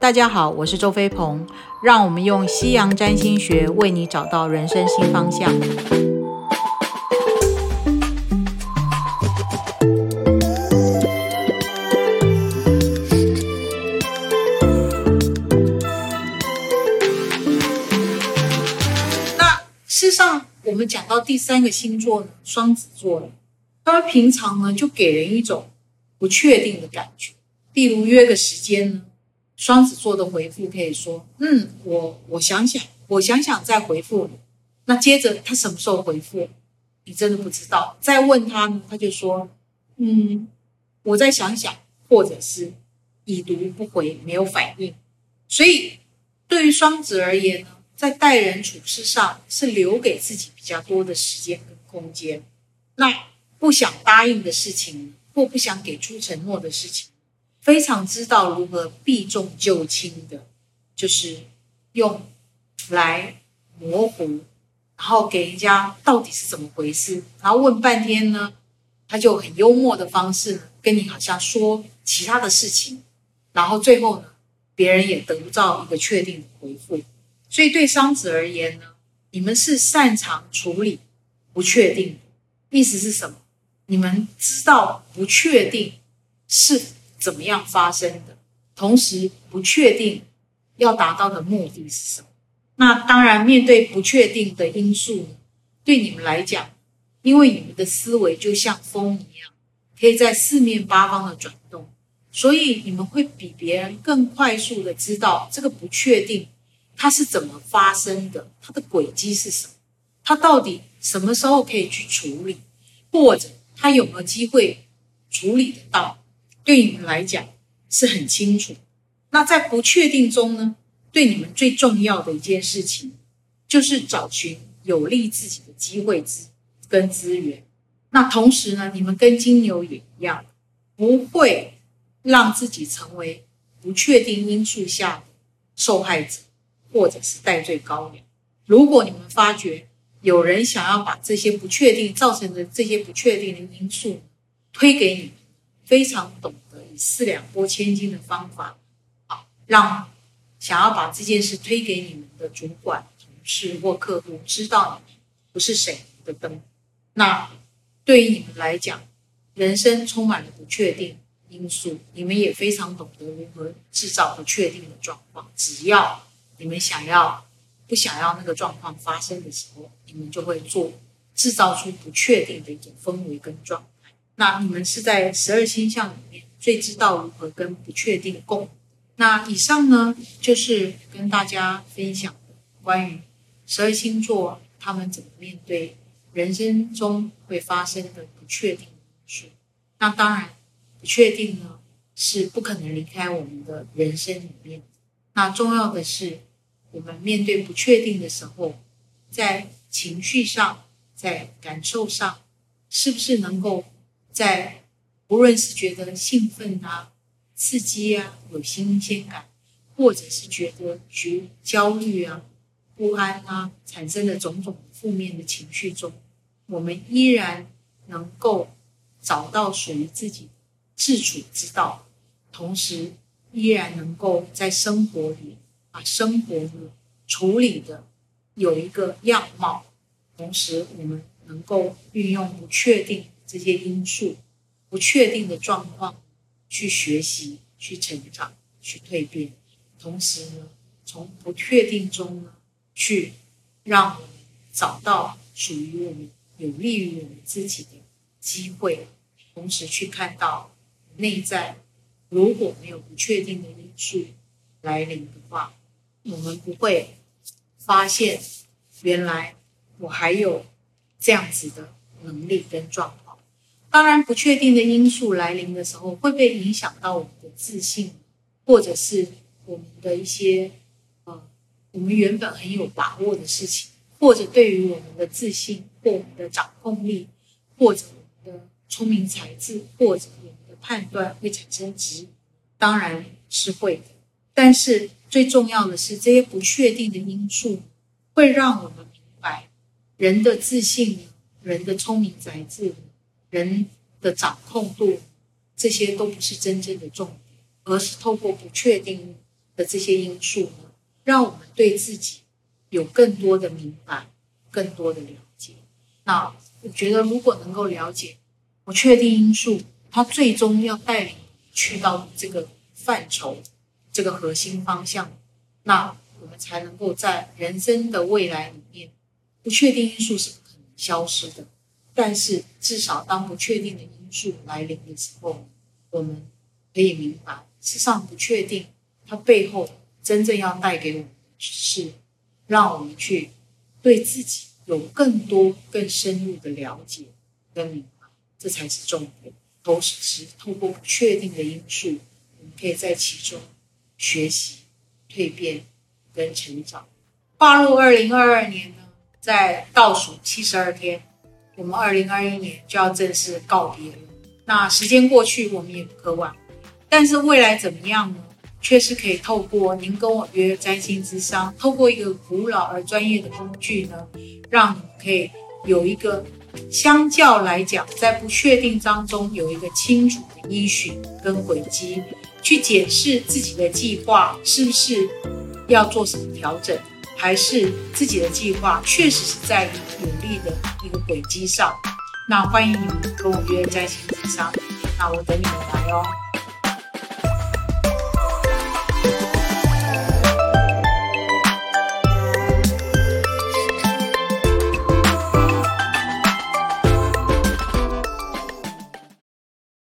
大家好，我是周飞鹏，让我们用西洋占星学为你找到人生新方向。那事实上，我们讲到第三个星座呢，双子座呢，他平常呢就给人一种不确定的感觉，例如约个时间呢。双子座的回复可以说：“嗯，我我想想，我想想再回复你。”那接着他什么时候回复，你真的不知道。再问他呢，他就说：“嗯，我再想想，或者是已读不回，没有反应。”所以对于双子而言呢，在待人处事上是留给自己比较多的时间跟空间。那不想答应的事情，或不想给出承诺的事情。非常知道如何避重就轻的，就是用来模糊，然后给人家到底是怎么回事，然后问半天呢，他就很幽默的方式呢跟你好像说其他的事情，然后最后呢，别人也得不到一个确定的回复。所以对双子而言呢，你们是擅长处理不确定，意思是什么？你们知道不确定是。怎么样发生的？同时不确定要达到的目的是什么？那当然，面对不确定的因素，对你们来讲，因为你们的思维就像风一样，可以在四面八方的转动，所以你们会比别人更快速的知道这个不确定它是怎么发生的，它的轨迹是什么，它到底什么时候可以去处理，或者它有没有机会处理得到？对你们来讲是很清楚。那在不确定中呢？对你们最重要的一件事情，就是找寻有利自己的机会资跟资源。那同时呢，你们跟金牛也一样，不会让自己成为不确定因素下的受害者，或者是戴罪羔羊。如果你们发觉有人想要把这些不确定造成的这些不确定的因素推给你。非常懂得以四两拨千斤的方法，好让想要把这件事推给你们的主管、同事或客户知道你不是谁的灯。那对于你们来讲，人生充满了不确定因素，你们也非常懂得如何制造不确定的状况。只要你们想要不想要那个状况发生的时候，你们就会做制造出不确定的一种氛围跟状。那你们是在十二星象里面最知道如何跟不确定共。那以上呢，就是跟大家分享关于十二星座他们怎么面对人生中会发生的不确定因素。那当然，不确定呢是不可能离开我们的人生里面。那重要的是，我们面对不确定的时候，在情绪上，在感受上，是不是能够。在无论是觉得兴奋啊、刺激啊、有新鲜感，或者是觉得觉焦虑啊、不安啊，产生的种种负面的情绪中，我们依然能够找到属于自己自处之道，同时依然能够在生活里把生活呢处理的有一个样貌，同时我们能够运用不确定。这些因素不确定的状况，去学习、去成长、去蜕变，同时呢，从不确定中呢，去让我们找到属于我们、有利于我们自己的机会，同时去看到内在如果没有不确定的因素来临的话，我们不会发现原来我还有这样子的能力跟状况。当然，不确定的因素来临的时候，会不会影响到我们的自信，或者是我们的一些呃，我们原本很有把握的事情，或者对于我们的自信或我们的掌控力，或者我们的聪明才智，或者我们的判断会产生质疑？当然是会的。但是最重要的是，这些不确定的因素会让我们明白，人的自信，人的聪明才智。人的掌控度，这些都不是真正的重点，而是透过不确定的这些因素呢，让我们对自己有更多的明白，更多的了解。那我觉得，如果能够了解不确定因素，它最终要带领去到这个范畴、这个核心方向，那我们才能够在人生的未来里面，不确定因素是不可能消失的。但是，至少当不确定的因素来临的时候，我们可以明白，事实上不确定它背后真正要带给我们的是，让我们去对自己有更多、更深入的了解跟明白，这才是重点。同时，透过不确定的因素，我们可以在其中学习、蜕变跟成长。跨入二零二二年呢，在倒数七十二天，我们二零二一年就要正式告别了。那时间过去，我们也不可挽。但是未来怎么样呢？却是可以透过您跟我约占星之商，透过一个古老而专业的工具呢，让你可以有一个。相较来讲，在不确定当中有一个清楚的依循跟轨迹，去检视自己的计划是不是要做什么调整，还是自己的计划确实是在努力的一个轨迹上。那欢迎你们跟我约在线咨商，那我等你们来哦。